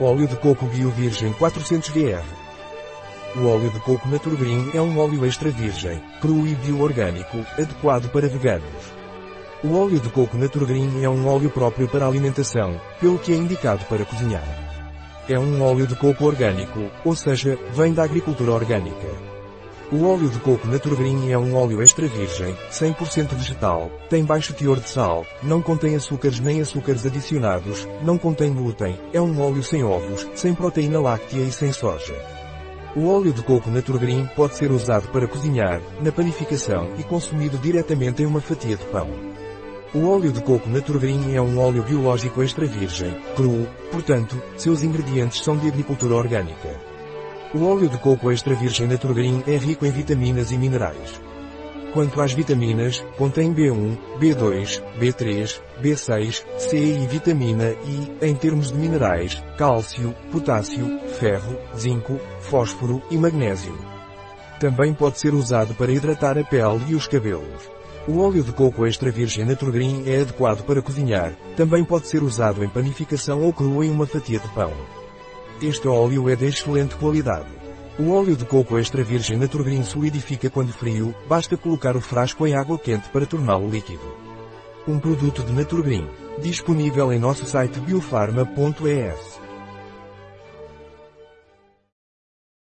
Óleo de coco biovirgem 400 GR. O óleo de coco Naturgreen é um óleo extra virgem, cru e bioorgânico, adequado para veganos. O óleo de coco Naturgreen é um óleo próprio para alimentação, pelo que é indicado para cozinhar. É um óleo de coco orgânico, ou seja, vem da agricultura orgânica. O óleo de coco Naturgreen é um óleo extra virgem, 100% vegetal, tem baixo teor de sal, não contém açúcares nem açúcares adicionados, não contém glúten, é um óleo sem ovos, sem proteína láctea e sem soja. O óleo de coco Naturgreen pode ser usado para cozinhar, na panificação e consumido diretamente em uma fatia de pão. O óleo de coco Naturgreen é um óleo biológico extra virgem, cru, portanto, seus ingredientes são de agricultura orgânica. O óleo de coco extra virgem Naturgreen é rico em vitaminas e minerais. Quanto às vitaminas, contém B1, B2, B3, B6, C e vitamina I, em termos de minerais, cálcio, potássio, ferro, zinco, fósforo e magnésio. Também pode ser usado para hidratar a pele e os cabelos. O óleo de coco extra virgem Naturgreen é adequado para cozinhar, também pode ser usado em panificação ou cru em uma fatia de pão. Este óleo é de excelente qualidade. O óleo de coco extra virgem Naturgreen solidifica quando frio, basta colocar o frasco em água quente para torná-lo líquido. Um produto de Naturgreen, disponível em nosso site biofarma.es.